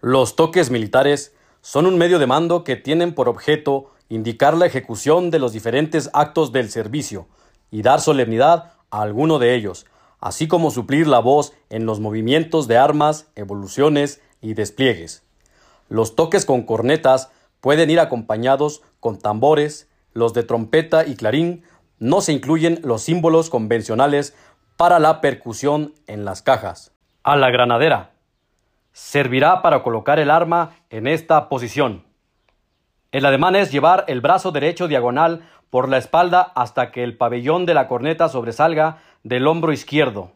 Los toques militares son un medio de mando que tienen por objeto indicar la ejecución de los diferentes actos del servicio y dar solemnidad a alguno de ellos, así como suplir la voz en los movimientos de armas, evoluciones y despliegues. Los toques con cornetas pueden ir acompañados con tambores, los de trompeta y clarín, no se incluyen los símbolos convencionales para la percusión en las cajas. A la granadera. Servirá para colocar el arma en esta posición. El ademán es llevar el brazo derecho diagonal por la espalda hasta que el pabellón de la corneta sobresalga del hombro izquierdo.